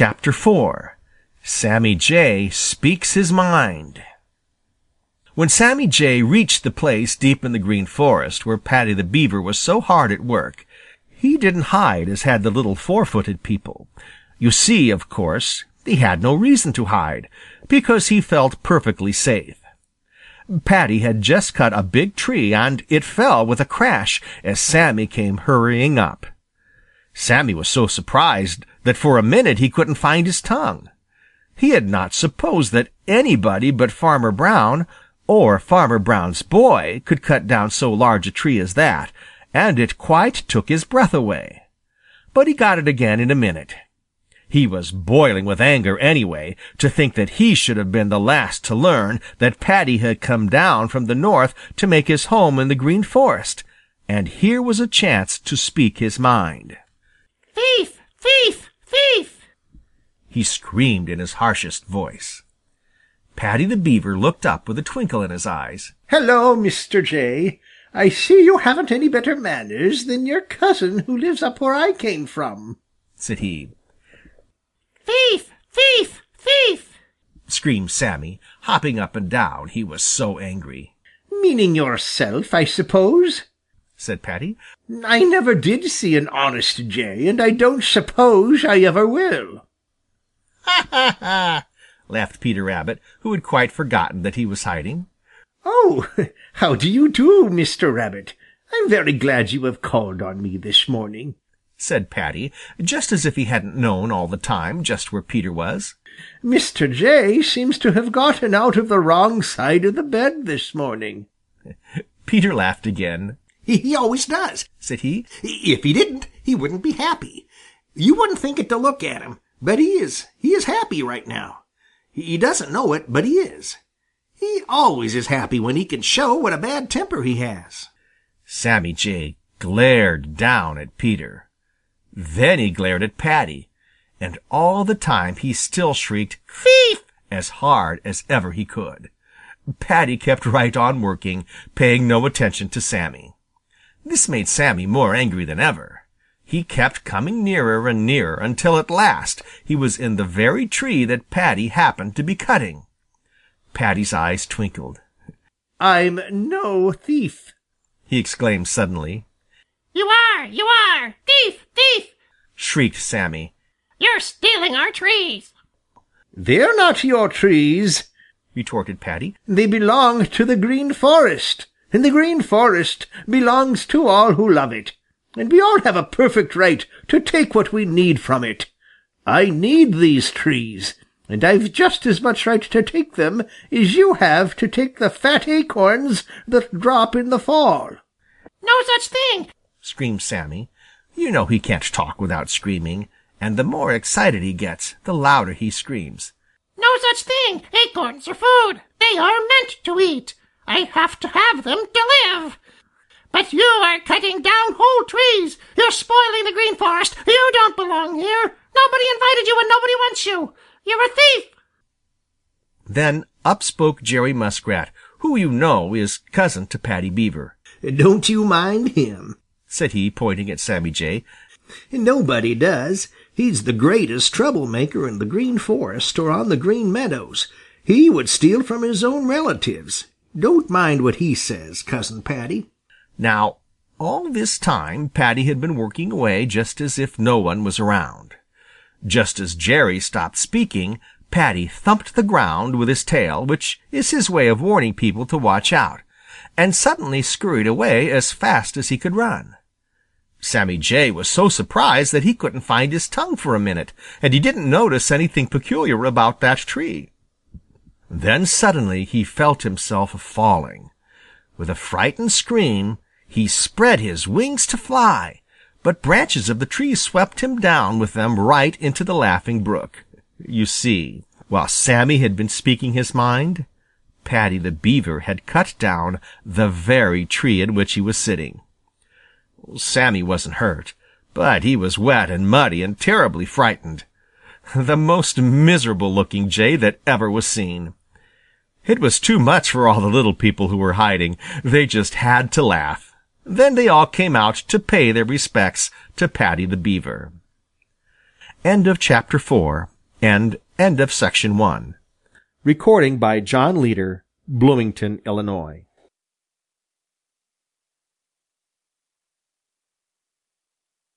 Chapter 4 Sammy Jay Speaks His Mind When Sammy Jay reached the place deep in the Green Forest where Paddy the Beaver was so hard at work, he didn't hide as had the little four-footed people. You see, of course, he had no reason to hide, because he felt perfectly safe. Paddy had just cut a big tree and it fell with a crash as Sammy came hurrying up. Sammy was so surprised that for a minute he couldn't find his tongue. He had not supposed that anybody but Farmer Brown or Farmer Brown's boy could cut down so large a tree as that, and it quite took his breath away. But he got it again in a minute. He was boiling with anger anyway, to think that he should have been the last to learn that Paddy had come down from the North to make his home in the Green Forest, and here was a chance to speak his mind. Thief! Thief! Thief! he screamed in his harshest voice. Paddy the Beaver looked up with a twinkle in his eyes. Hello, Mr. Jay. I see you haven't any better manners than your cousin who lives up where I came from, said he. Thief! Thief! Thief! screamed Sammy, hopping up and down, he was so angry. Meaning yourself, I suppose, said Paddy. I never did see an honest jay, and I don't suppose I ever will. Ha ha ha! laughed Peter Rabbit, who had quite forgotten that he was hiding. Oh, how do you do, Mr. Rabbit? I'm very glad you have called on me this morning said Paddy, just as if he hadn't known all the time just where Peter was. Mr. Jay seems to have gotten out of the wrong side of the bed this morning. Peter laughed again. He always does, said he. If he didn't, he wouldn't be happy. You wouldn't think it to look at him, but he is. He is happy right now. He doesn't know it, but he is. He always is happy when he can show what a bad temper he has. Sammy Jay glared down at Peter. Then he glared at Paddy, and all the time he still shrieked "Thief!" as hard as ever he could. Paddy kept right on working, paying no attention to Sammy. This made Sammy more angry than ever. He kept coming nearer and nearer until at last he was in the very tree that Paddy happened to be cutting. Paddy's eyes twinkled. I'm no thief, he exclaimed suddenly. You are! You are! Thief! Thief! shrieked Sammy. You're stealing our trees. They're not your trees, retorted Paddy. They belong to the Green Forest, and the Green Forest belongs to all who love it, and we all have a perfect right to take what we need from it. I need these trees, and I've just as much right to take them as you have to take the fat acorns that drop in the fall. No such thing, screamed Sammy. You know he can't talk without screaming, and the more excited he gets, the louder he screams. No such thing! Acorns are food! They are meant to eat! I have to have them to live! But you are cutting down whole trees! You're spoiling the green forest! You don't belong here! Nobody invited you and nobody wants you! You're a thief! Then up spoke Jerry Muskrat, who you know is cousin to Paddy Beaver. Don't you mind him said he, pointing at Sammy Jay. Nobody does. He's the greatest troublemaker in the Green Forest or on the Green Meadows. He would steal from his own relatives. Don't mind what he says, Cousin Paddy. Now, all this time Paddy had been working away just as if no one was around. Just as Jerry stopped speaking, Paddy thumped the ground with his tail, which is his way of warning people to watch out, and suddenly scurried away as fast as he could run. Sammy Jay was so surprised that he couldn't find his tongue for a minute, and he didn't notice anything peculiar about that tree. Then suddenly he felt himself falling. With a frightened scream, he spread his wings to fly, but branches of the tree swept him down with them right into the Laughing Brook. You see, while Sammy had been speaking his mind, Paddy the Beaver had cut down the very tree in which he was sitting. Sammy wasn't hurt, but he was wet and muddy and terribly frightened. The most miserable-looking jay that ever was seen. It was too much for all the little people who were hiding. They just had to laugh. Then they all came out to pay their respects to Paddy the Beaver. End of chapter 4 and end of section 1. Recording by John Leader, Bloomington, Illinois.